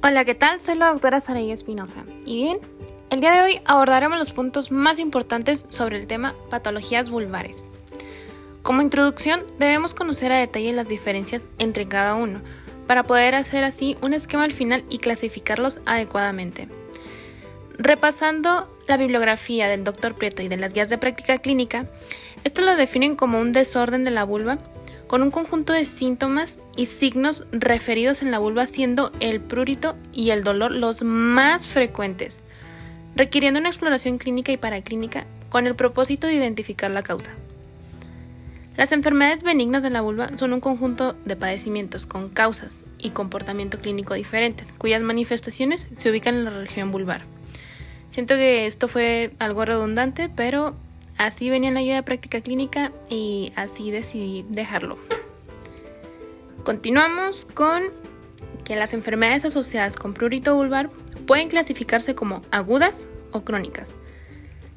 Hola, ¿qué tal? Soy la doctora Saray Espinosa. Y bien, el día de hoy abordaremos los puntos más importantes sobre el tema patologías vulvares. Como introducción, debemos conocer a detalle las diferencias entre cada uno, para poder hacer así un esquema al final y clasificarlos adecuadamente. Repasando la bibliografía del Dr. Prieto y de las guías de práctica clínica, esto lo definen como un desorden de la vulva con un conjunto de síntomas y signos referidos en la vulva siendo el prurito y el dolor los más frecuentes, requiriendo una exploración clínica y paraclínica con el propósito de identificar la causa. Las enfermedades benignas de la vulva son un conjunto de padecimientos con causas y comportamiento clínico diferentes, cuyas manifestaciones se ubican en la región vulvar. Siento que esto fue algo redundante, pero Así venía en la guía de práctica clínica y así decidí dejarlo. Continuamos con que las enfermedades asociadas con prurito vulvar pueden clasificarse como agudas o crónicas.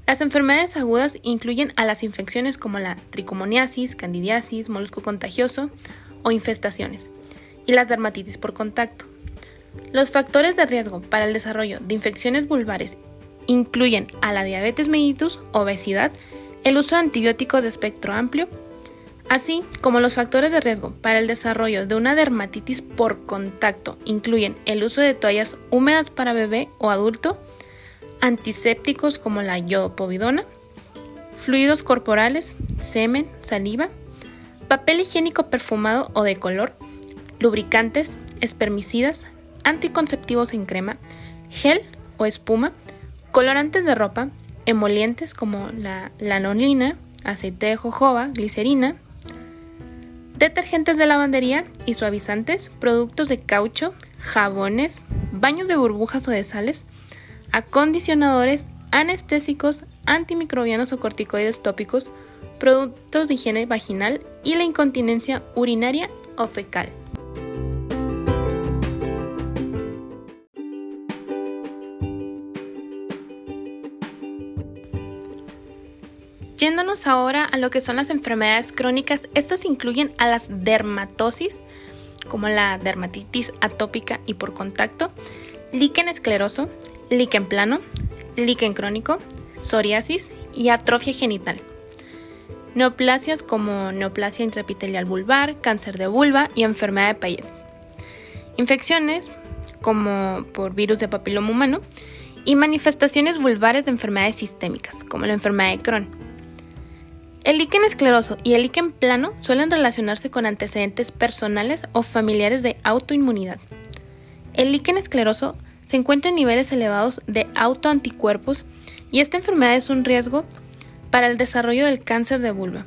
Las enfermedades agudas incluyen a las infecciones como la tricomoniasis, candidiasis, molusco contagioso o infestaciones, y las dermatitis por contacto. Los factores de riesgo para el desarrollo de infecciones vulvares incluyen a la diabetes mellitus, obesidad, el uso de antibióticos de espectro amplio, así como los factores de riesgo para el desarrollo de una dermatitis por contacto incluyen el uso de toallas húmedas para bebé o adulto, antisépticos como la yodopovidona, fluidos corporales, semen, saliva, papel higiénico perfumado o de color, lubricantes, espermicidas, anticonceptivos en crema, gel o espuma, Colorantes de ropa, emolientes como la lanolina, aceite de jojoba, glicerina, detergentes de lavandería y suavizantes, productos de caucho, jabones, baños de burbujas o de sales, acondicionadores, anestésicos, antimicrobianos o corticoides tópicos, productos de higiene vaginal y la incontinencia urinaria o fecal. Yéndonos ahora a lo que son las enfermedades crónicas, estas incluyen a las dermatosis, como la dermatitis atópica y por contacto, líquen escleroso, líquen plano, líquen crónico, psoriasis y atrofia genital. Neoplasias como neoplasia intraepitelial vulvar, cáncer de vulva y enfermedad de Payet. Infecciones como por virus de papiloma humano y manifestaciones vulvares de enfermedades sistémicas como la enfermedad de Crohn. El líquen escleroso y el líquen plano suelen relacionarse con antecedentes personales o familiares de autoinmunidad. El líquen escleroso se encuentra en niveles elevados de autoanticuerpos y esta enfermedad es un riesgo para el desarrollo del cáncer de vulva.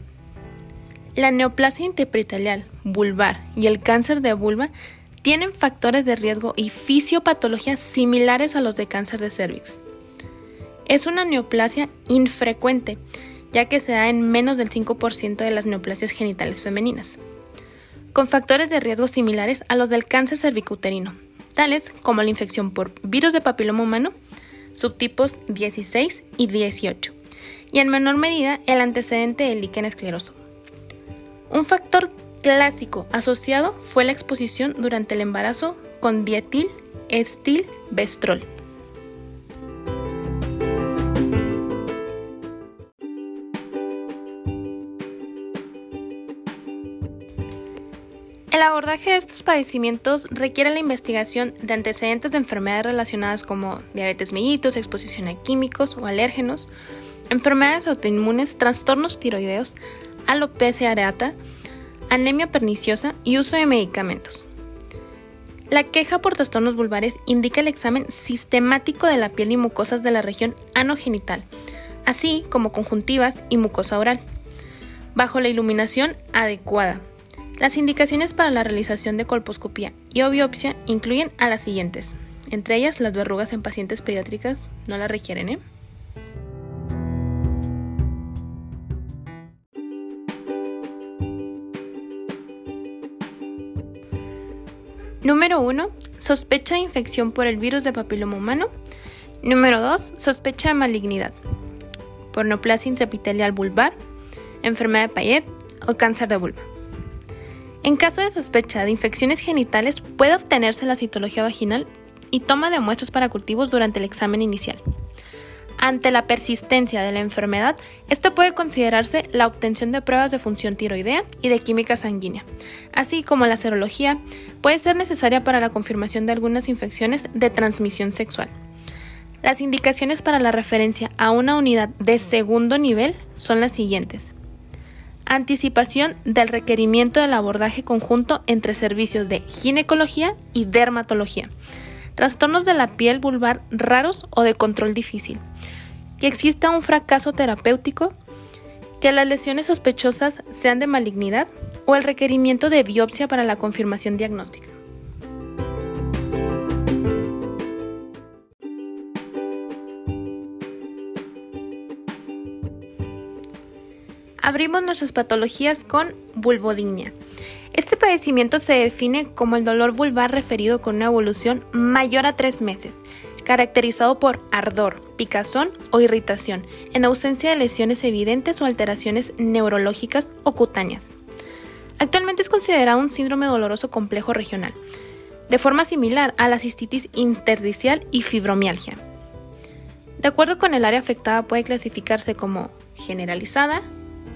La neoplasia interpretalial vulvar y el cáncer de vulva tienen factores de riesgo y fisiopatologías similares a los de cáncer de cervix. Es una neoplasia infrecuente ya que se da en menos del 5% de las neoplasias genitales femeninas, con factores de riesgo similares a los del cáncer cervicuterino, tales como la infección por virus de papiloma humano, subtipos 16 y 18, y en menor medida el antecedente del líquen escleroso. Un factor clásico asociado fue la exposición durante el embarazo con dietil estil bestrol. El abordaje de estos padecimientos requiere la investigación de antecedentes de enfermedades relacionadas como diabetes mellitus, exposición a químicos o alérgenos, enfermedades autoinmunes, trastornos tiroideos, alopecia areata, anemia perniciosa y uso de medicamentos. La queja por trastornos vulvares indica el examen sistemático de la piel y mucosas de la región anogenital, así como conjuntivas y mucosa oral, bajo la iluminación adecuada las indicaciones para la realización de colposcopía y biopsia incluyen a las siguientes. Entre ellas, las verrugas en pacientes pediátricas no las requieren, ¿eh? Número 1. Sospecha de infección por el virus de papiloma humano. Número 2. Sospecha de malignidad. Por neoplasia intraepitelial vulvar, enfermedad de Payet o cáncer de vulva. En caso de sospecha de infecciones genitales, puede obtenerse la citología vaginal y toma de muestras para cultivos durante el examen inicial. Ante la persistencia de la enfermedad, esto puede considerarse la obtención de pruebas de función tiroidea y de química sanguínea, así como la serología puede ser necesaria para la confirmación de algunas infecciones de transmisión sexual. Las indicaciones para la referencia a una unidad de segundo nivel son las siguientes. Anticipación del requerimiento del abordaje conjunto entre servicios de ginecología y dermatología. Trastornos de la piel vulvar raros o de control difícil que exista un fracaso terapéutico, que las lesiones sospechosas sean de malignidad o el requerimiento de biopsia para la confirmación diagnóstica. Abrimos nuestras patologías con vulvodinia. Este padecimiento se define como el dolor vulvar referido con una evolución mayor a tres meses, caracterizado por ardor, picazón o irritación, en ausencia de lesiones evidentes o alteraciones neurológicas o cutáneas. Actualmente es considerado un síndrome doloroso complejo regional, de forma similar a la cistitis interdicial y fibromialgia. De acuerdo con el área afectada puede clasificarse como generalizada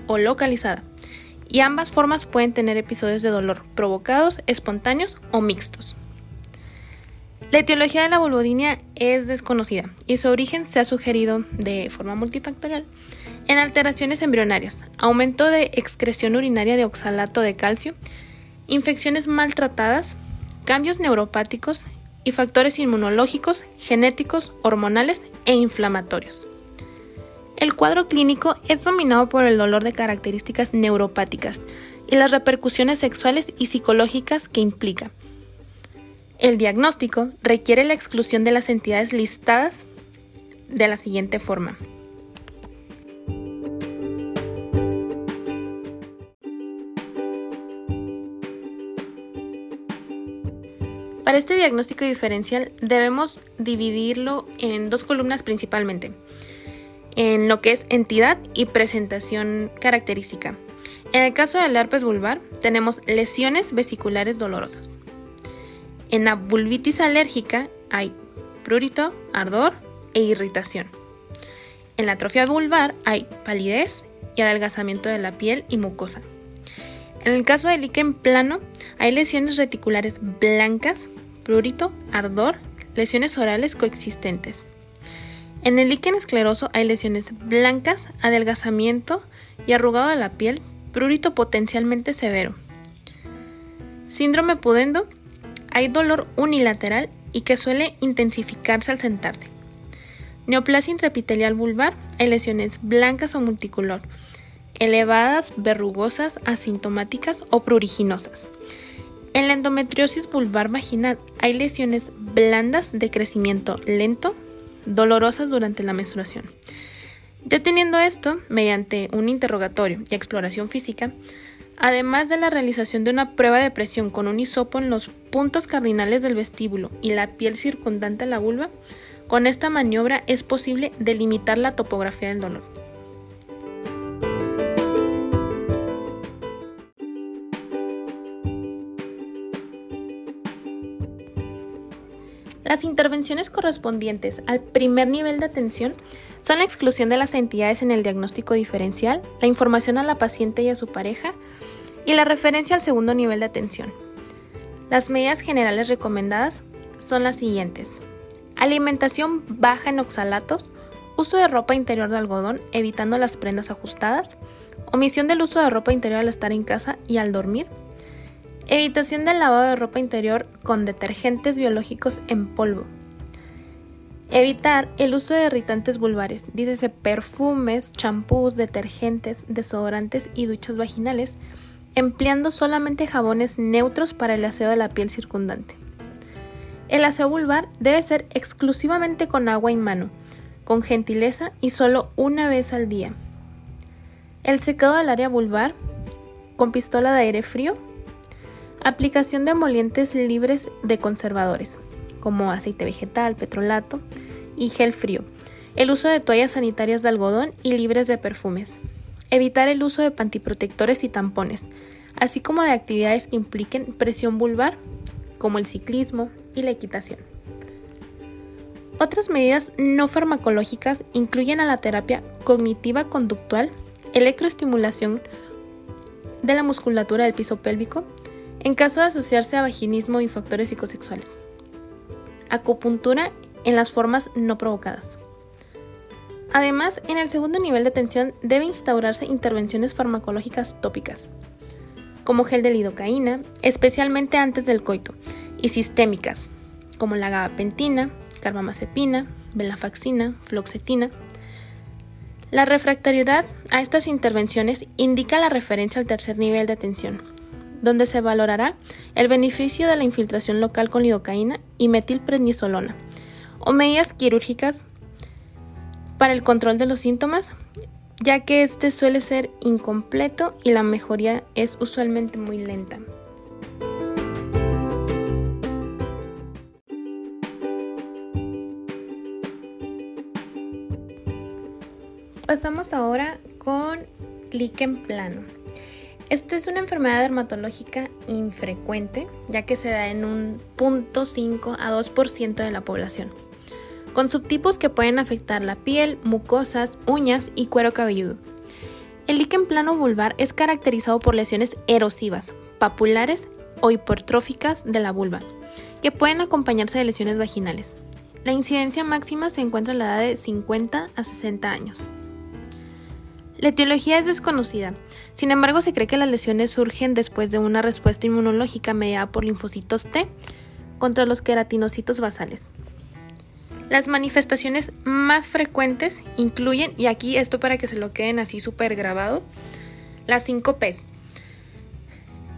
o localizada, y ambas formas pueden tener episodios de dolor provocados, espontáneos o mixtos. La etiología de la vulvodinia es desconocida y su origen se ha sugerido de forma multifactorial en alteraciones embrionarias, aumento de excreción urinaria de oxalato de calcio, infecciones maltratadas, cambios neuropáticos y factores inmunológicos, genéticos, hormonales e inflamatorios. El cuadro clínico es dominado por el dolor de características neuropáticas y las repercusiones sexuales y psicológicas que implica, el diagnóstico requiere la exclusión de las entidades listadas de la siguiente forma. Para este diagnóstico diferencial debemos dividirlo en dos columnas principalmente, en lo que es entidad y presentación característica. En el caso del herpes vulvar tenemos lesiones vesiculares dolorosas. En la vulvitis alérgica hay prurito, ardor e irritación. En la atrofia vulvar hay palidez y adelgazamiento de la piel y mucosa. En el caso del líquen plano hay lesiones reticulares blancas, prurito, ardor, lesiones orales coexistentes. En el líquen escleroso hay lesiones blancas, adelgazamiento y arrugado de la piel, prurito potencialmente severo. Síndrome pudendo hay dolor unilateral y que suele intensificarse al sentarse. Neoplasia intraepitelial vulvar, hay lesiones blancas o multicolor, elevadas, verrugosas, asintomáticas o pruriginosas. En la endometriosis vulvar vaginal hay lesiones blandas de crecimiento lento, dolorosas durante la menstruación. Deteniendo esto, mediante un interrogatorio y exploración física, Además de la realización de una prueba de presión con un hisopo en los puntos cardinales del vestíbulo y la piel circundante a la vulva, con esta maniobra es posible delimitar la topografía del dolor. Las intervenciones correspondientes al primer nivel de atención son la exclusión de las entidades en el diagnóstico diferencial, la información a la paciente y a su pareja, y la referencia al segundo nivel de atención. Las medidas generales recomendadas son las siguientes. Alimentación baja en oxalatos, uso de ropa interior de algodón evitando las prendas ajustadas, omisión del uso de ropa interior al estar en casa y al dormir, evitación del lavado de ropa interior con detergentes biológicos en polvo, evitar el uso de irritantes vulvares, dícese perfumes, champús, detergentes, desodorantes y duchas vaginales, empleando solamente jabones neutros para el aseo de la piel circundante. El aseo vulvar debe ser exclusivamente con agua y mano, con gentileza y solo una vez al día. El secado del área vulvar con pistola de aire frío. Aplicación de emolientes libres de conservadores, como aceite vegetal, petrolato y gel frío. El uso de toallas sanitarias de algodón y libres de perfumes. Evitar el uso de pantiprotectores y tampones, así como de actividades que impliquen presión vulvar, como el ciclismo y la equitación. Otras medidas no farmacológicas incluyen a la terapia cognitiva conductual, electroestimulación de la musculatura del piso pélvico, en caso de asociarse a vaginismo y factores psicosexuales. Acupuntura en las formas no provocadas. Además, en el segundo nivel de tensión debe instaurarse intervenciones farmacológicas tópicas, como gel de lidocaína, especialmente antes del coito, y sistémicas, como la gabapentina, carbamazepina, venlafaxina, floxetina. La refractariedad a estas intervenciones indica la referencia al tercer nivel de tensión, donde se valorará el beneficio de la infiltración local con lidocaína y metilprednisolona, o medidas quirúrgicas para el control de los síntomas, ya que este suele ser incompleto y la mejoría es usualmente muy lenta. Pasamos ahora con líquen plano. Esta es una enfermedad dermatológica infrecuente, ya que se da en un 0.5 a 2% de la población, con subtipos que pueden afectar la piel, mucosas, uñas y cuero cabelludo. El líquen plano vulvar es caracterizado por lesiones erosivas, papulares o hipertróficas de la vulva, que pueden acompañarse de lesiones vaginales. La incidencia máxima se encuentra en la edad de 50 a 60 años. La etiología es desconocida, sin embargo se cree que las lesiones surgen después de una respuesta inmunológica mediada por linfocitos T contra los queratinocitos basales. Las manifestaciones más frecuentes incluyen, y aquí esto para que se lo queden así súper grabado, las 5 P's.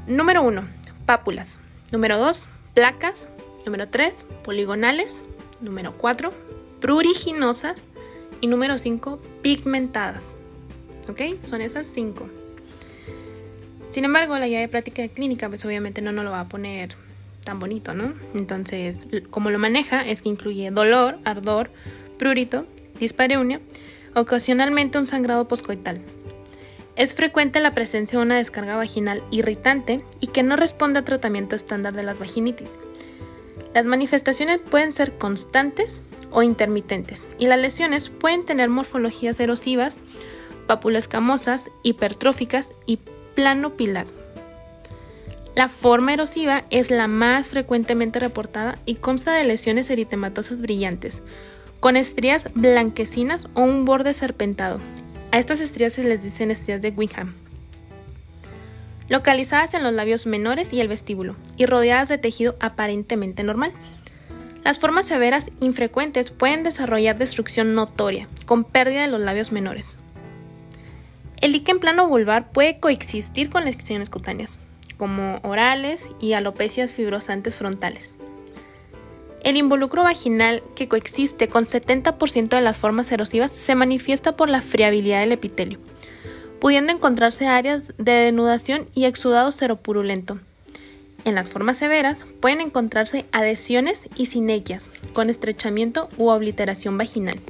Número 1, pápulas. Número 2, placas. Número 3, poligonales. Número 4, pruriginosas. Y número 5, pigmentadas. ¿Ok? Son esas cinco. Sin embargo, la guía de práctica clínica, pues obviamente no nos lo va a poner tan bonito, ¿no? Entonces, como lo maneja es que incluye dolor, ardor, prurito, dispareunia, ocasionalmente un sangrado poscoital. Es frecuente la presencia de una descarga vaginal irritante y que no responde a tratamiento estándar de las vaginitis. Las manifestaciones pueden ser constantes o intermitentes y las lesiones pueden tener morfologías erosivas pápulas escamosas, hipertróficas y plano pilar. La forma erosiva es la más frecuentemente reportada y consta de lesiones eritematosas brillantes, con estrías blanquecinas o un borde serpentado. A estas estrías se les dicen estrías de Wingham. Localizadas en los labios menores y el vestíbulo, y rodeadas de tejido aparentemente normal. Las formas severas infrecuentes pueden desarrollar destrucción notoria, con pérdida de los labios menores. El líquen plano vulvar puede coexistir con lesiones cutáneas, como orales y alopecias fibrosantes frontales. El involucro vaginal que coexiste con 70% de las formas erosivas se manifiesta por la friabilidad del epitelio, pudiendo encontrarse áreas de denudación y exudado seropurulento. En las formas severas pueden encontrarse adhesiones y sinequias con estrechamiento u obliteración vaginal.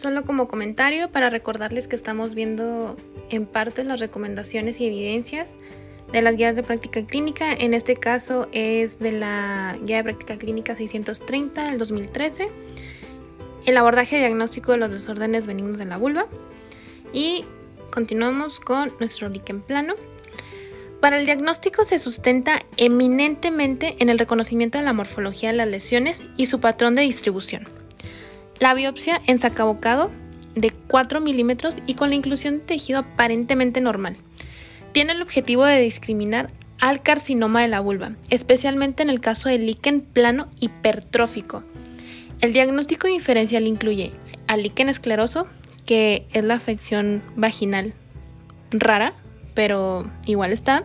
Solo como comentario para recordarles que estamos viendo en parte las recomendaciones y evidencias de las guías de práctica clínica. En este caso es de la guía de práctica clínica 630 del 2013. El abordaje diagnóstico de los desórdenes benignos de la vulva. Y continuamos con nuestro líquen plano. Para el diagnóstico se sustenta eminentemente en el reconocimiento de la morfología de las lesiones y su patrón de distribución. La biopsia en sacabocado de 4 milímetros y con la inclusión de tejido aparentemente normal. Tiene el objetivo de discriminar al carcinoma de la vulva, especialmente en el caso del líquen plano hipertrófico. El diagnóstico diferencial incluye al líquen escleroso, que es la afección vaginal rara, pero igual está,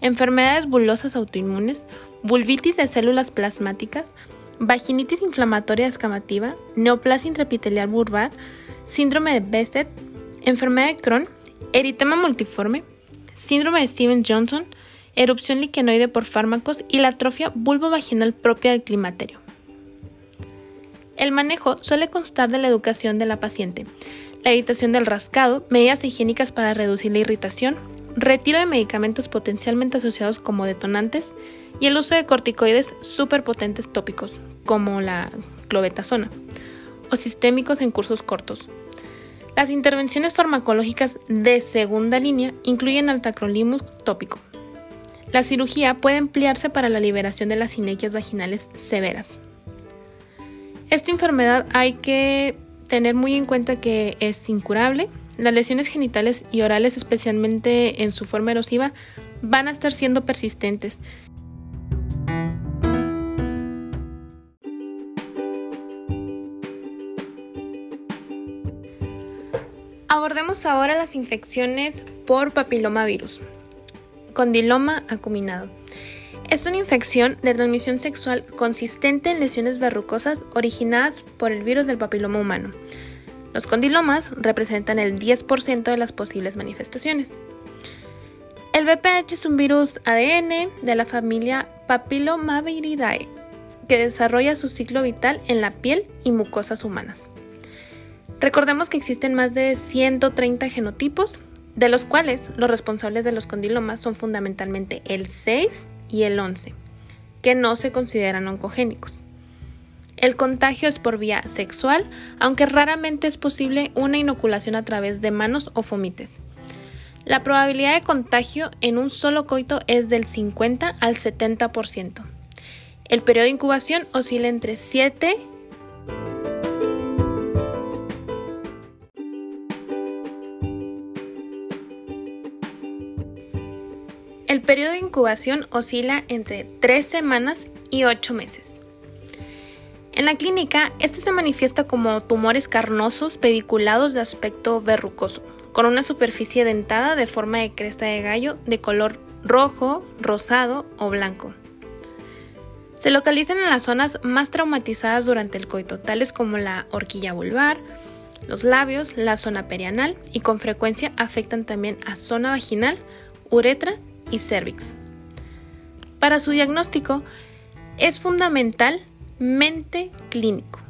enfermedades bulosas autoinmunes, vulvitis de células plasmáticas, vaginitis inflamatoria escamativa, neoplasia intraepitelial vulvar, síndrome de Besset, enfermedad de Crohn, eritema multiforme, síndrome de Stevens-Johnson, erupción liquenoide por fármacos y la atrofia vulvovaginal propia del climaterio. El manejo suele constar de la educación de la paciente, la evitación del rascado, medidas higiénicas para reducir la irritación, retiro de medicamentos potencialmente asociados como detonantes y el uso de corticoides superpotentes tópicos, como la clobetasona, o sistémicos en cursos cortos. Las intervenciones farmacológicas de segunda línea incluyen el tacrolimus tópico. La cirugía puede emplearse para la liberación de las sinequias vaginales severas. Esta enfermedad hay que tener muy en cuenta que es incurable. Las lesiones genitales y orales, especialmente en su forma erosiva, van a estar siendo persistentes. Abordemos ahora las infecciones por papilomavirus. Condiloma acuminado. Es una infección de transmisión sexual consistente en lesiones verrucosas originadas por el virus del papiloma humano. Los condilomas representan el 10% de las posibles manifestaciones. El VPH es un virus ADN de la familia Papillomaviridae que desarrolla su ciclo vital en la piel y mucosas humanas. Recordemos que existen más de 130 genotipos, de los cuales los responsables de los condilomas son fundamentalmente el 6 y el 11, que no se consideran oncogénicos. El contagio es por vía sexual, aunque raramente es posible una inoculación a través de manos o fomites. La probabilidad de contagio en un solo coito es del 50 al 70%. El periodo de incubación oscila entre 7 El periodo de incubación oscila entre 3 semanas y 8 meses. En la clínica, este se manifiesta como tumores carnosos pediculados de aspecto verrucoso, con una superficie dentada de forma de cresta de gallo de color rojo, rosado o blanco. Se localizan en las zonas más traumatizadas durante el coito, tales como la horquilla vulvar, los labios, la zona perianal y con frecuencia afectan también a zona vaginal, uretra y cervix. Para su diagnóstico es fundamentalmente clínico.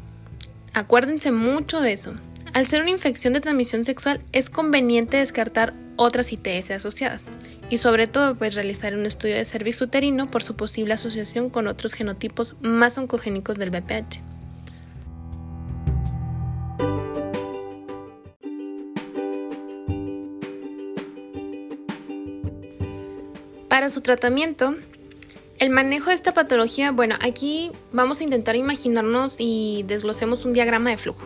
Acuérdense mucho de eso. Al ser una infección de transmisión sexual es conveniente descartar otras ITS asociadas y sobre todo pues realizar un estudio de cervix uterino por su posible asociación con otros genotipos más oncogénicos del BPH. Para su tratamiento, el manejo de esta patología, bueno, aquí vamos a intentar imaginarnos y desglosemos un diagrama de flujo.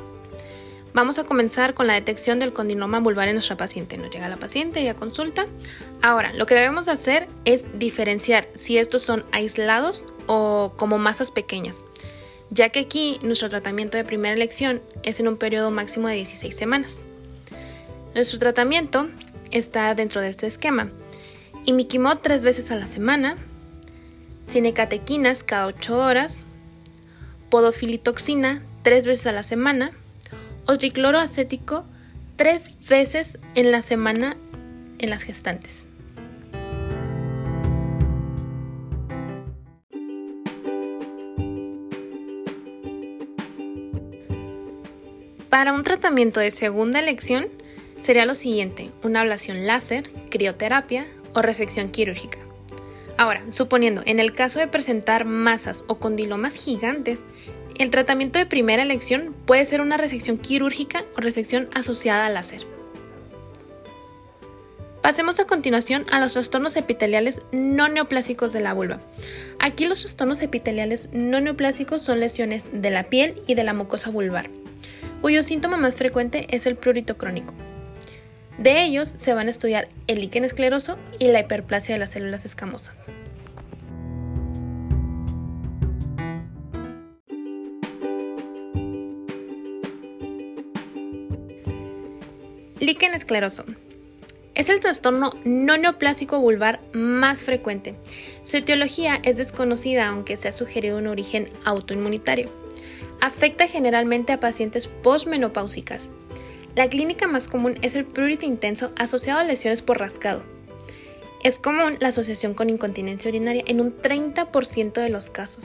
Vamos a comenzar con la detección del condinoma vulvar en nuestra paciente. Nos llega la paciente y a consulta. Ahora, lo que debemos hacer es diferenciar si estos son aislados o como masas pequeñas, ya que aquí nuestro tratamiento de primera elección es en un periodo máximo de 16 semanas. Nuestro tratamiento está dentro de este esquema imiquimod tres veces a la semana, cinecatequinas cada 8 horas, podofilitoxina tres veces a la semana, o tricloro acético tres veces en la semana en las gestantes. Para un tratamiento de segunda elección sería lo siguiente, una ablación láser, crioterapia, o resección quirúrgica. Ahora, suponiendo en el caso de presentar masas o condilomas gigantes, el tratamiento de primera elección puede ser una resección quirúrgica o resección asociada al láser. Pasemos a continuación a los trastornos epiteliales no neoplásicos de la vulva. Aquí los trastornos epiteliales no neoplásicos son lesiones de la piel y de la mucosa vulvar, cuyo síntoma más frecuente es el prurito crónico. De ellos se van a estudiar el líquen escleroso y la hiperplasia de las células escamosas. Líquen escleroso. Es el trastorno no neoplásico vulvar más frecuente. Su etiología es desconocida aunque se ha sugerido un origen autoinmunitario. Afecta generalmente a pacientes postmenopáusicas. La clínica más común es el prurito intenso asociado a lesiones por rascado. Es común la asociación con incontinencia urinaria en un 30% de los casos.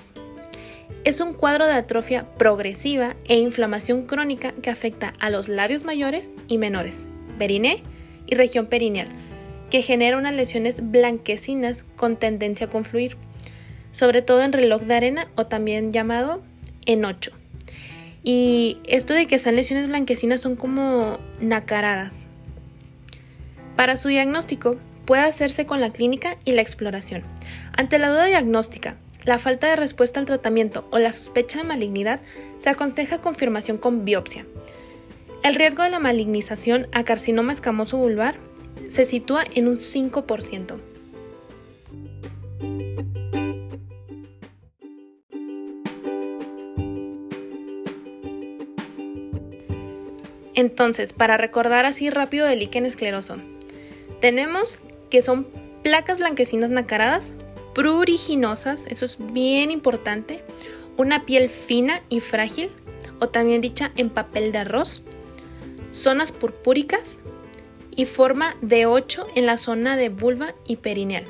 es un cuadro de atrofia progresiva e inflamación crónica que afecta a los labios mayores y menores, periné y región perineal, que genera unas lesiones blanquecinas con tendencia a confluir, sobre todo en reloj de arena o también llamado en 8. Y esto de que sean lesiones blanquecinas son como nacaradas. Para su diagnóstico puede hacerse con la clínica y la exploración. Ante la duda diagnóstica, la falta de respuesta al tratamiento o la sospecha de malignidad, se aconseja confirmación con biopsia. El riesgo de la malignización a carcinoma escamoso vulvar se sitúa en un 5%. Entonces, para recordar así rápido del líquen escleroso, tenemos que son placas blanquecinas nacaradas, pruriginosas, eso es bien importante, una piel fina y frágil, o también dicha en papel de arroz, zonas purpúricas y forma de 8 en la zona de vulva y perineal.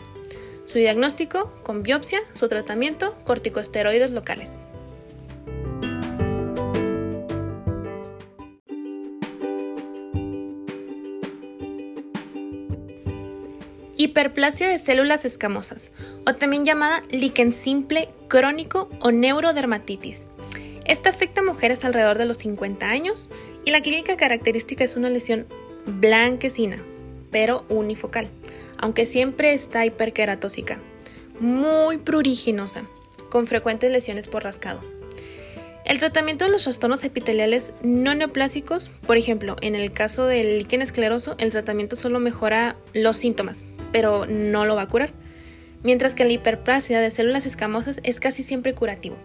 Su diagnóstico con biopsia, su tratamiento, corticosteroides locales. Hiperplasia de células escamosas, o también llamada líquen simple crónico o neurodermatitis. Esta afecta a mujeres alrededor de los 50 años y la clínica característica es una lesión blanquecina, pero unifocal, aunque siempre está hiperqueratósica, muy pruriginosa, con frecuentes lesiones por rascado. El tratamiento de los trastornos epiteliales no neoplásicos, por ejemplo, en el caso del líquen escleroso, el tratamiento solo mejora los síntomas, pero no lo va a curar, mientras que la hiperplasia de células escamosas es casi siempre curativo.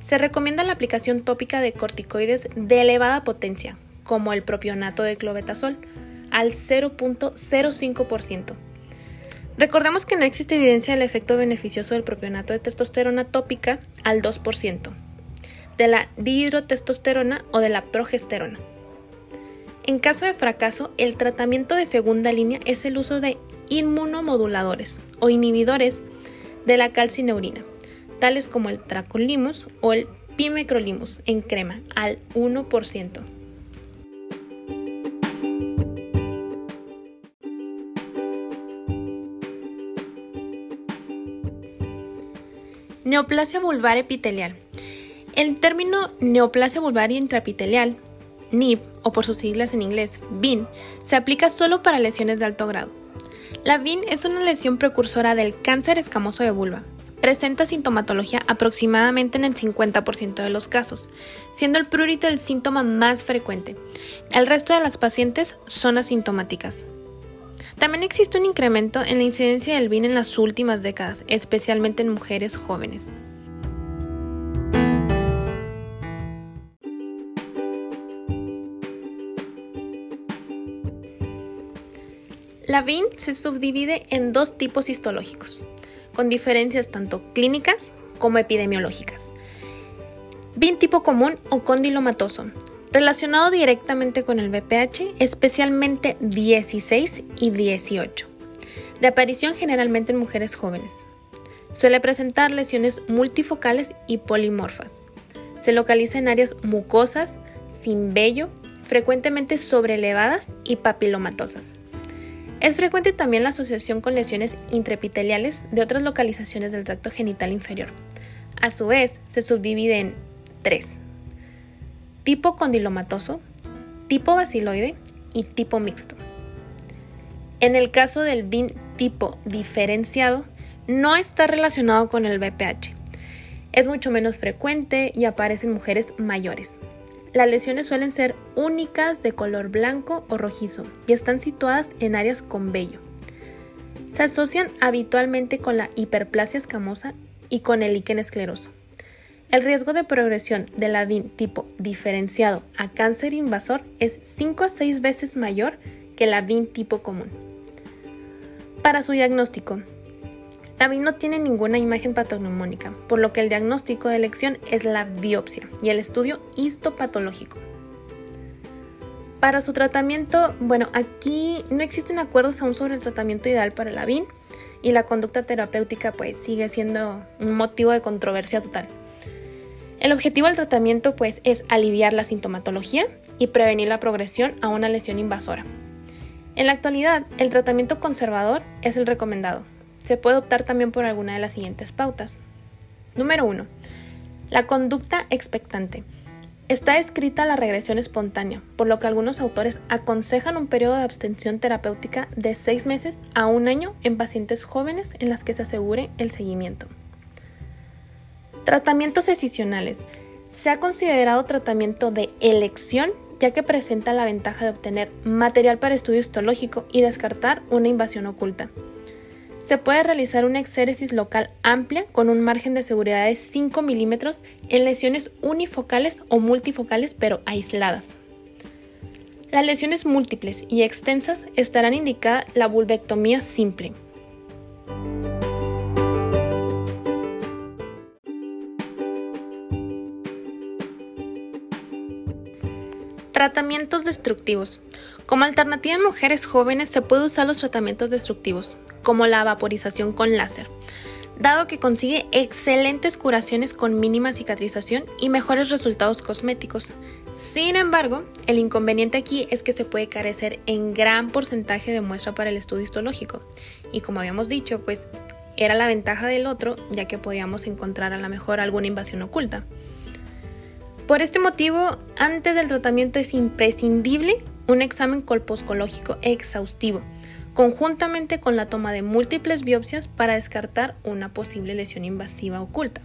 Se recomienda la aplicación tópica de corticoides de elevada potencia, como el propionato de clobetasol, al 0.05%. Recordemos que no existe evidencia del efecto beneficioso del propionato de testosterona tópica al 2%, de la dihidrotestosterona o de la progesterona. En caso de fracaso, el tratamiento de segunda línea es el uso de inmunomoduladores o inhibidores de la calcineurina, tales como el tracolimus o el pimecrolimus en crema al 1%. Neoplasia vulvar epitelial. El término neoplasia vulvar intraepitelial, NIP o por sus siglas en inglés, VIN, se aplica solo para lesiones de alto grado la VIN es una lesión precursora del cáncer escamoso de vulva. Presenta sintomatología aproximadamente en el 50% de los casos, siendo el prurito el síntoma más frecuente. El resto de las pacientes son asintomáticas. También existe un incremento en la incidencia del VIN en las últimas décadas, especialmente en mujeres jóvenes. La VIN se subdivide en dos tipos histológicos, con diferencias tanto clínicas como epidemiológicas. VIN tipo común o condilomatoso, relacionado directamente con el VPH, especialmente 16 y 18. De aparición generalmente en mujeres jóvenes. Suele presentar lesiones multifocales y polimorfas. Se localiza en áreas mucosas, sin vello, frecuentemente sobrelevadas y papilomatosas. Es frecuente también la asociación con lesiones intraepiteliales de otras localizaciones del tracto genital inferior. A su vez, se subdivide en tres. Tipo condilomatoso, tipo basiloide y tipo mixto. En el caso del BIN tipo diferenciado, no está relacionado con el BPH. Es mucho menos frecuente y aparece en mujeres mayores. Las lesiones suelen ser únicas de color blanco o rojizo y están situadas en áreas con vello. Se asocian habitualmente con la hiperplasia escamosa y con el líquen escleroso. El riesgo de progresión de la VIN tipo diferenciado a cáncer invasor es 5 a 6 veces mayor que la VIN tipo común. Para su diagnóstico, también no tiene ninguna imagen patognomónica, por lo que el diagnóstico de elección es la biopsia y el estudio histopatológico. Para su tratamiento, bueno, aquí no existen acuerdos aún sobre el tratamiento ideal para la VIN y la conducta terapéutica pues sigue siendo un motivo de controversia total. El objetivo del tratamiento pues es aliviar la sintomatología y prevenir la progresión a una lesión invasora. En la actualidad, el tratamiento conservador es el recomendado. Se puede optar también por alguna de las siguientes pautas. Número 1. La conducta expectante. Está escrita la regresión espontánea, por lo que algunos autores aconsejan un periodo de abstención terapéutica de 6 meses a un año en pacientes jóvenes en las que se asegure el seguimiento. Tratamientos decisionales. Se ha considerado tratamiento de elección ya que presenta la ventaja de obtener material para estudio histológico y descartar una invasión oculta. Se puede realizar una exéresis local amplia con un margen de seguridad de 5 milímetros en lesiones unifocales o multifocales pero aisladas. Las lesiones múltiples y extensas estarán indicada la vulvectomía simple. Tratamientos destructivos. Como alternativa en mujeres jóvenes se puede usar los tratamientos destructivos, como la vaporización con láser, dado que consigue excelentes curaciones con mínima cicatrización y mejores resultados cosméticos. Sin embargo, el inconveniente aquí es que se puede carecer en gran porcentaje de muestra para el estudio histológico. Y como habíamos dicho, pues era la ventaja del otro, ya que podíamos encontrar a lo mejor alguna invasión oculta. Por este motivo, antes del tratamiento es imprescindible un examen colposcológico exhaustivo, conjuntamente con la toma de múltiples biopsias para descartar una posible lesión invasiva oculta.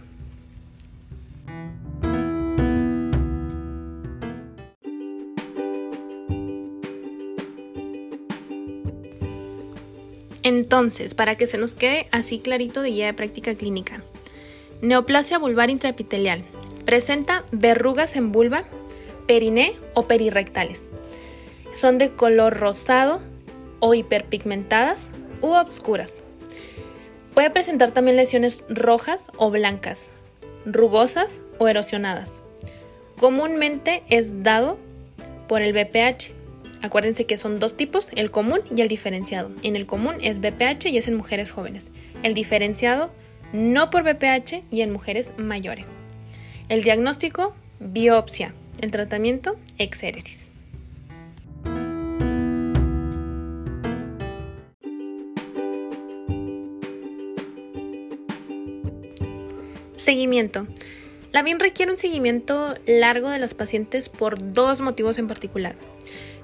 Entonces, para que se nos quede así clarito de guía de práctica clínica. Neoplasia vulvar intraepitelial. Presenta verrugas en vulva, periné o perirrectales. Son de color rosado o hiperpigmentadas u obscuras. Puede presentar también lesiones rojas o blancas, rugosas o erosionadas. Comúnmente es dado por el BPH. Acuérdense que son dos tipos, el común y el diferenciado. En el común es BPH y es en mujeres jóvenes. El diferenciado no por BPH y en mujeres mayores. El diagnóstico, biopsia. El tratamiento, exéresis. Seguimiento. La BIM requiere un seguimiento largo de los pacientes por dos motivos en particular.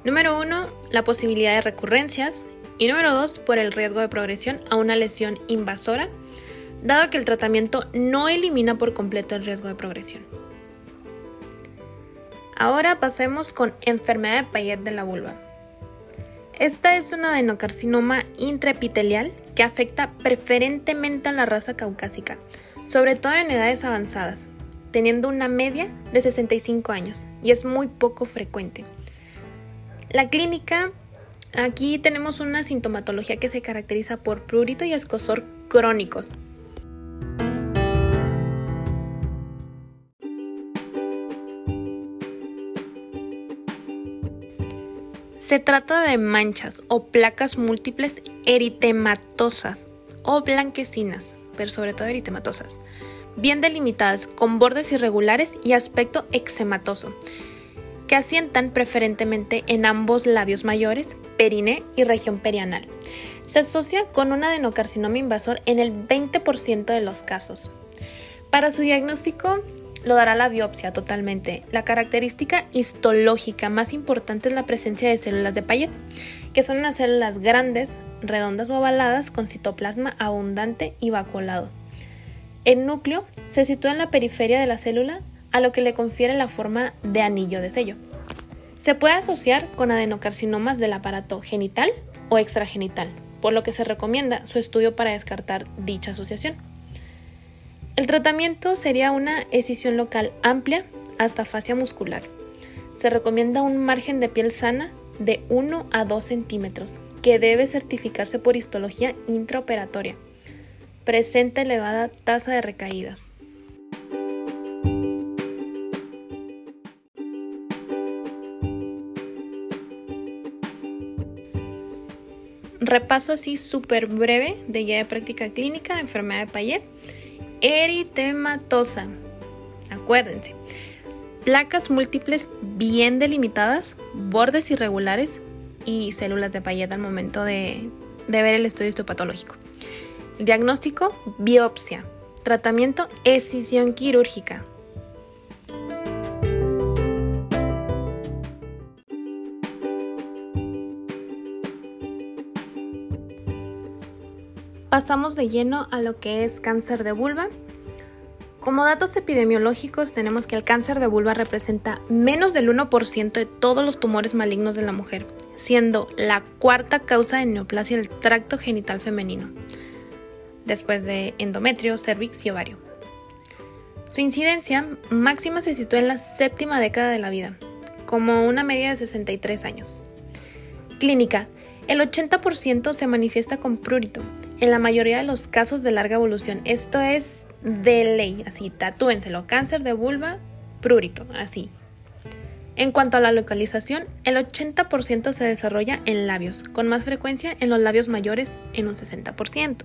Número uno, la posibilidad de recurrencias. Y número dos, por el riesgo de progresión a una lesión invasora, dado que el tratamiento no elimina por completo el riesgo de progresión. Ahora pasemos con enfermedad de Payet de la vulva. Esta es una adenocarcinoma intraepitelial que afecta preferentemente a la raza caucásica, sobre todo en edades avanzadas, teniendo una media de 65 años y es muy poco frecuente. La clínica, aquí tenemos una sintomatología que se caracteriza por prurito y escosor crónicos. Se trata de manchas o placas múltiples eritematosas o blanquecinas pero sobre todo eritematosas, bien delimitadas, con bordes irregulares y aspecto eczematoso, que asientan preferentemente en ambos labios mayores, periné y región perianal. Se asocia con un adenocarcinoma invasor en el 20% de los casos. Para su diagnóstico lo dará la biopsia totalmente. La característica histológica más importante es la presencia de células de Payet, que son unas células grandes, redondas o ovaladas con citoplasma abundante y vacuolado. El núcleo se sitúa en la periferia de la célula, a lo que le confiere la forma de anillo de sello. Se puede asociar con adenocarcinomas del aparato genital o extragenital, por lo que se recomienda su estudio para descartar dicha asociación. El tratamiento sería una escisión local amplia hasta fascia muscular. Se recomienda un margen de piel sana de 1 a 2 centímetros, que debe certificarse por histología intraoperatoria. Presenta elevada tasa de recaídas. Repaso así súper breve de guía de práctica clínica de enfermedad de Payet. Eritematosa. Acuérdense, placas múltiples bien delimitadas, bordes irregulares y células de payeta al momento de, de ver el estudio histopatológico. Diagnóstico, biopsia. Tratamiento, escisión quirúrgica. Pasamos de lleno a lo que es cáncer de vulva. Como datos epidemiológicos tenemos que el cáncer de vulva representa menos del 1% de todos los tumores malignos de la mujer, siendo la cuarta causa de neoplasia del tracto genital femenino, después de endometrio, cervix y ovario. Su incidencia máxima se sitúa en la séptima década de la vida, como una media de 63 años. Clínica. El 80% se manifiesta con prurito, en la mayoría de los casos de larga evolución. Esto es de ley, así, tatúenselo. Cáncer de vulva, prurito, así. En cuanto a la localización, el 80% se desarrolla en labios, con más frecuencia en los labios mayores en un 60%.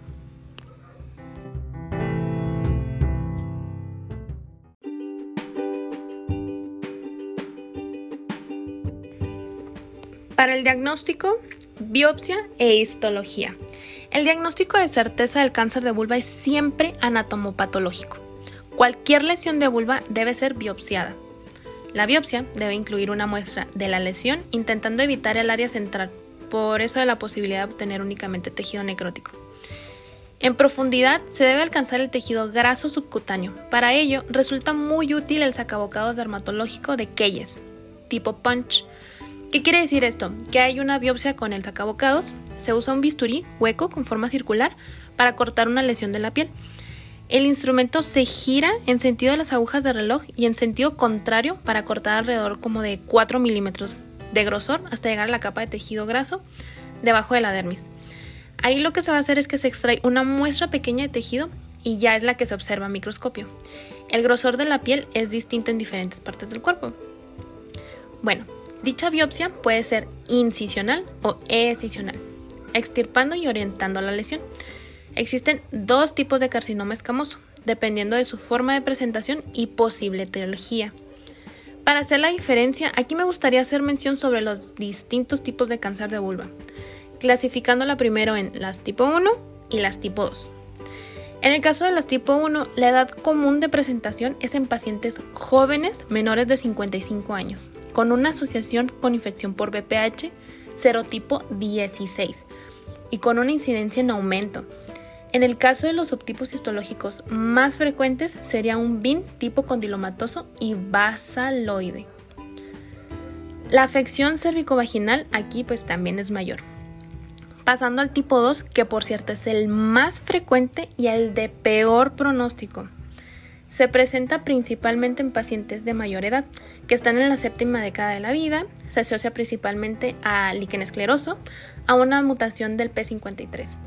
Para el diagnóstico, biopsia e histología. El diagnóstico de certeza del cáncer de vulva es siempre anatomopatológico. Cualquier lesión de vulva debe ser biopsiada. La biopsia debe incluir una muestra de la lesión intentando evitar el área central, por eso de la posibilidad de obtener únicamente tejido necrótico. En profundidad se debe alcanzar el tejido graso subcutáneo. Para ello resulta muy útil el sacabocados dermatológico de Keyes, tipo punch. ¿Qué quiere decir esto? Que hay una biopsia con el sacabocados se usa un bisturí hueco con forma circular para cortar una lesión de la piel. El instrumento se gira en sentido de las agujas de reloj y en sentido contrario para cortar alrededor como de 4 milímetros de grosor hasta llegar a la capa de tejido graso debajo de la dermis. Ahí lo que se va a hacer es que se extrae una muestra pequeña de tejido y ya es la que se observa a microscopio. El grosor de la piel es distinto en diferentes partes del cuerpo. Bueno, dicha biopsia puede ser incisional o excisional extirpando y orientando la lesión. Existen dos tipos de carcinoma escamoso, dependiendo de su forma de presentación y posible etiología. Para hacer la diferencia, aquí me gustaría hacer mención sobre los distintos tipos de cáncer de vulva, clasificándola primero en las tipo 1 y las tipo 2. En el caso de las tipo 1, la edad común de presentación es en pacientes jóvenes menores de 55 años, con una asociación con infección por BPH serotipo 16, y con una incidencia en aumento. En el caso de los subtipos histológicos más frecuentes sería un BIN tipo condilomatoso y basaloide. La afección cervicovaginal aquí pues también es mayor. Pasando al tipo 2, que por cierto es el más frecuente y el de peor pronóstico. Se presenta principalmente en pacientes de mayor edad, que están en la séptima década de la vida. Se asocia principalmente a líquen escleroso, a una mutación del P53.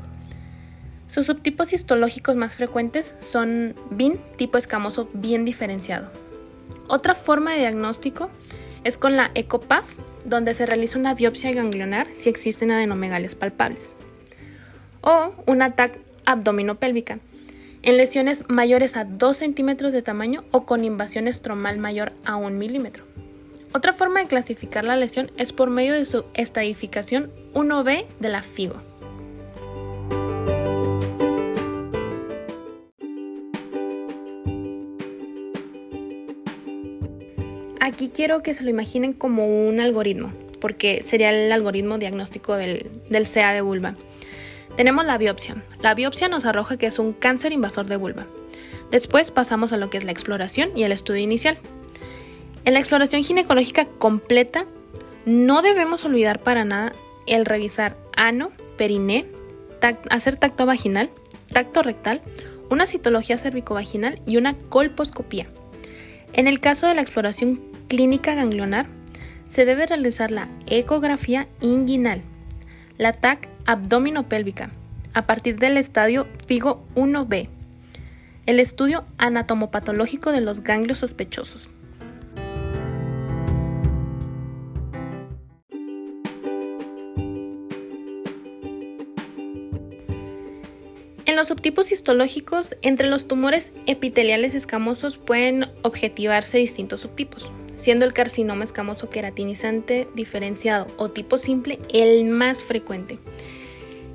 Sus subtipos histológicos más frecuentes son BIN tipo escamoso bien diferenciado. Otra forma de diagnóstico es con la ECOPAF, donde se realiza una biopsia ganglionar si existen adenomegalias palpables. O una TAC abdominopélvica, en lesiones mayores a 2 centímetros de tamaño o con invasión estromal mayor a 1 milímetro. Otra forma de clasificar la lesión es por medio de su estadificación 1B de la FIGO. Aquí quiero que se lo imaginen como un algoritmo, porque sería el algoritmo diagnóstico del, del CA de vulva. Tenemos la biopsia. La biopsia nos arroja que es un cáncer invasor de vulva. Después pasamos a lo que es la exploración y el estudio inicial. En la exploración ginecológica completa, no debemos olvidar para nada el revisar ano, periné, hacer tacto vaginal, tacto rectal, una citología cervicovaginal y una colposcopía. En el caso de la exploración clínica ganglionar, se debe realizar la ecografía inguinal, la TAC abdominopélvica, a partir del estadio FIGO 1B, el estudio anatomopatológico de los ganglios sospechosos. En los subtipos histológicos, entre los tumores epiteliales escamosos pueden objetivarse distintos subtipos, siendo el carcinoma escamoso queratinizante diferenciado o tipo simple el más frecuente.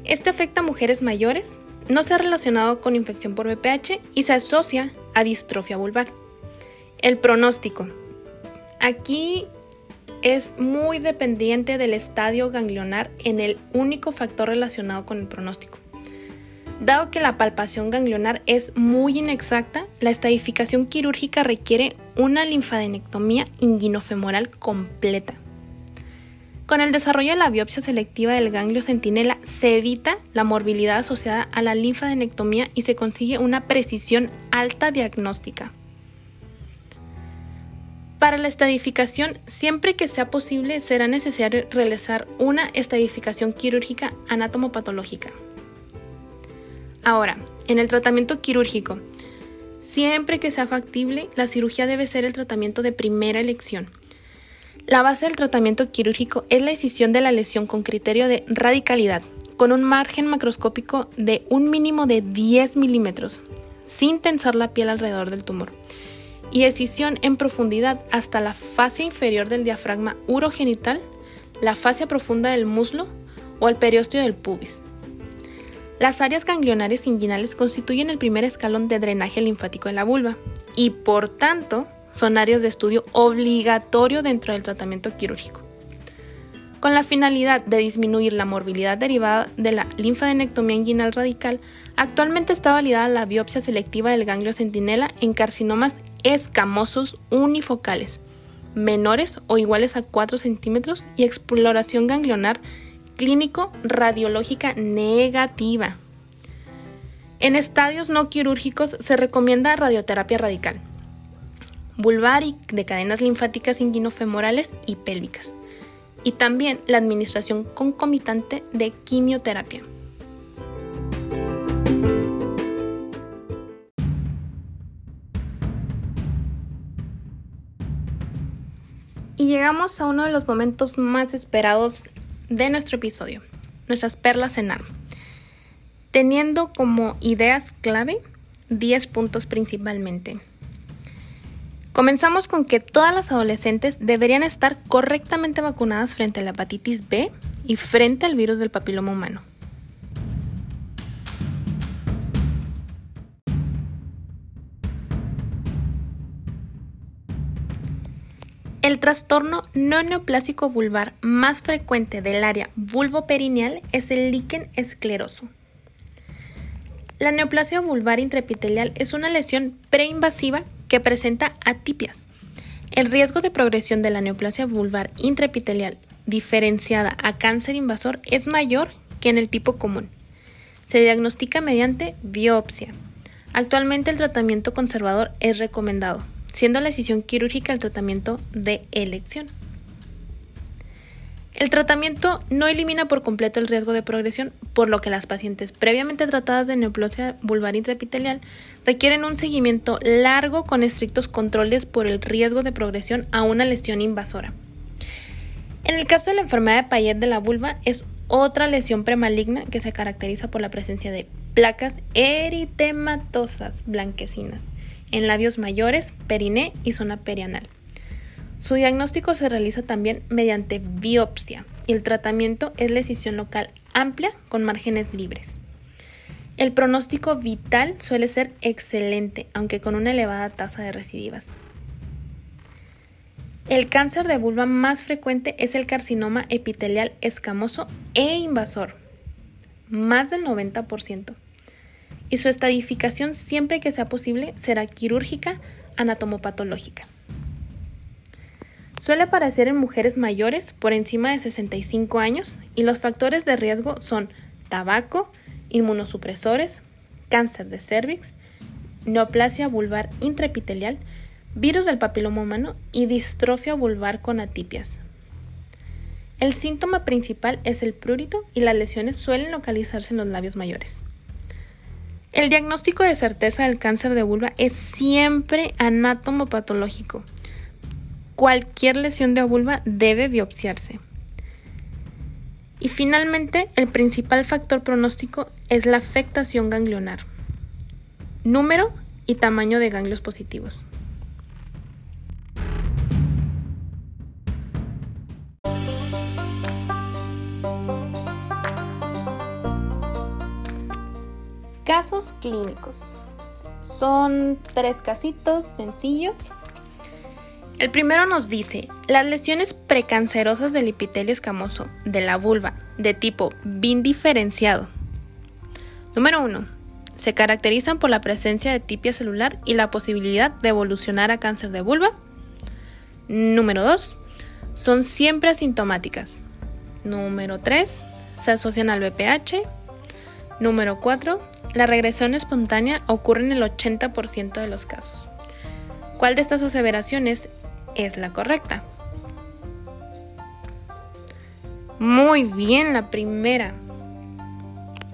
Este afecta a mujeres mayores, no se ha relacionado con infección por VPH y se asocia a distrofia vulvar. El pronóstico. Aquí es muy dependiente del estadio ganglionar en el único factor relacionado con el pronóstico. Dado que la palpación ganglionar es muy inexacta, la estadificación quirúrgica requiere una linfadenectomía inguinofemoral completa. Con el desarrollo de la biopsia selectiva del ganglio centinela se evita la morbilidad asociada a la linfadenectomía y se consigue una precisión alta diagnóstica. Para la estadificación, siempre que sea posible, será necesario realizar una estadificación quirúrgica anatomopatológica. Ahora, en el tratamiento quirúrgico, siempre que sea factible, la cirugía debe ser el tratamiento de primera elección. La base del tratamiento quirúrgico es la decisión de la lesión con criterio de radicalidad, con un margen macroscópico de un mínimo de 10 milímetros, sin tensar la piel alrededor del tumor y escisión en profundidad hasta la fascia inferior del diafragma urogenital, la fascia profunda del muslo o el periósteo del pubis. Las áreas ganglionares inguinales constituyen el primer escalón de drenaje linfático de la vulva y por tanto son áreas de estudio obligatorio dentro del tratamiento quirúrgico. Con la finalidad de disminuir la morbilidad derivada de la linfadenectomía inguinal radical, actualmente está validada la biopsia selectiva del ganglio centinela en carcinomas escamosos unifocales, menores o iguales a 4 centímetros y exploración ganglionar clínico radiológica negativa. En estadios no quirúrgicos se recomienda radioterapia radical, vulvar y de cadenas linfáticas inguinofemorales y pélvicas, y también la administración concomitante de quimioterapia. Y llegamos a uno de los momentos más esperados de nuestro episodio, nuestras perlas en arma. Teniendo como ideas clave 10 puntos principalmente. Comenzamos con que todas las adolescentes deberían estar correctamente vacunadas frente a la hepatitis B y frente al virus del papiloma humano. El trastorno no neoplásico vulvar más frecuente del área vulvoperineal es el líquen escleroso. La neoplasia vulvar intraepitelial es una lesión preinvasiva que presenta atipias. El riesgo de progresión de la neoplasia vulvar intraepitelial diferenciada a cáncer invasor es mayor que en el tipo común. Se diagnostica mediante biopsia. Actualmente el tratamiento conservador es recomendado siendo la decisión quirúrgica el tratamiento de elección. El tratamiento no elimina por completo el riesgo de progresión, por lo que las pacientes previamente tratadas de neoplasia vulvar intraepitelial requieren un seguimiento largo con estrictos controles por el riesgo de progresión a una lesión invasora. En el caso de la enfermedad de Payet de la vulva es otra lesión premaligna que se caracteriza por la presencia de placas eritematosas blanquecinas en labios mayores, periné y zona perianal. Su diagnóstico se realiza también mediante biopsia y el tratamiento es la local amplia con márgenes libres. El pronóstico vital suele ser excelente, aunque con una elevada tasa de recidivas. El cáncer de vulva más frecuente es el carcinoma epitelial escamoso e invasor, más del 90% y su estadificación siempre que sea posible será quirúrgica anatomopatológica. Suele aparecer en mujeres mayores por encima de 65 años y los factores de riesgo son tabaco, inmunosupresores, cáncer de cervix, neoplasia vulvar intraepitelial, virus del papiloma humano y distrofia vulvar con atipias. El síntoma principal es el prurito y las lesiones suelen localizarse en los labios mayores. El diagnóstico de certeza del cáncer de vulva es siempre anatomopatológico. Cualquier lesión de vulva debe biopsiarse. Y finalmente, el principal factor pronóstico es la afectación ganglionar, número y tamaño de ganglios positivos. Casos clínicos. Son tres casitos sencillos. El primero nos dice, las lesiones precancerosas del epitelio escamoso de la vulva de tipo bin diferenciado. Número 1. Se caracterizan por la presencia de tipia celular y la posibilidad de evolucionar a cáncer de vulva. Número 2. Son siempre asintomáticas. Número 3. Se asocian al BPH. Número 4 la regresión espontánea ocurre en el 80% de los casos. ¿Cuál de estas aseveraciones es la correcta? Muy bien, la primera.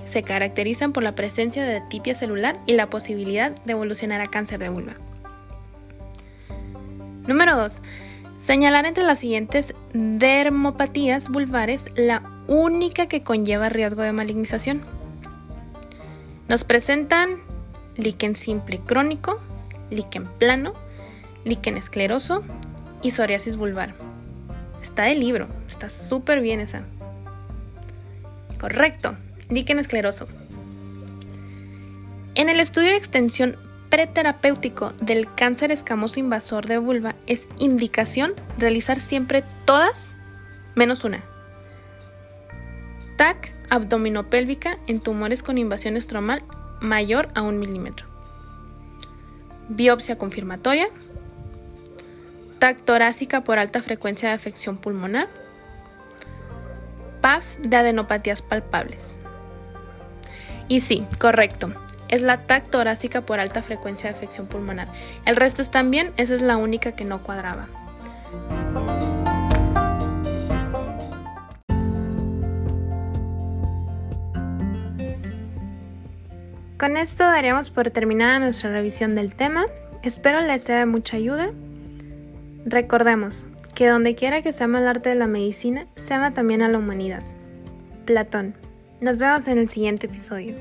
Se caracterizan por la presencia de tipia celular y la posibilidad de evolucionar a cáncer de vulva. Número 2. Señalar entre las siguientes dermopatías vulvares la única que conlleva riesgo de malignización. Nos presentan líquen simple crónico, líquen plano, líquen escleroso y psoriasis vulvar. Está de libro, está súper bien esa. Correcto, líquen escleroso. En el estudio de extensión preterapéutico del cáncer escamoso invasor de vulva es indicación realizar siempre todas menos una. TAC abdominopélvica en tumores con invasión estromal mayor a un milímetro. Biopsia confirmatoria. TAC torácica por alta frecuencia de afección pulmonar. PAF de adenopatías palpables. Y sí, correcto. Es la TAC torácica por alta frecuencia de afección pulmonar. El resto están bien, esa es la única que no cuadraba. Con esto daríamos por terminada nuestra revisión del tema. Espero les sea de mucha ayuda. Recordemos que donde quiera que se ama el arte de la medicina, se ama también a la humanidad. Platón. Nos vemos en el siguiente episodio.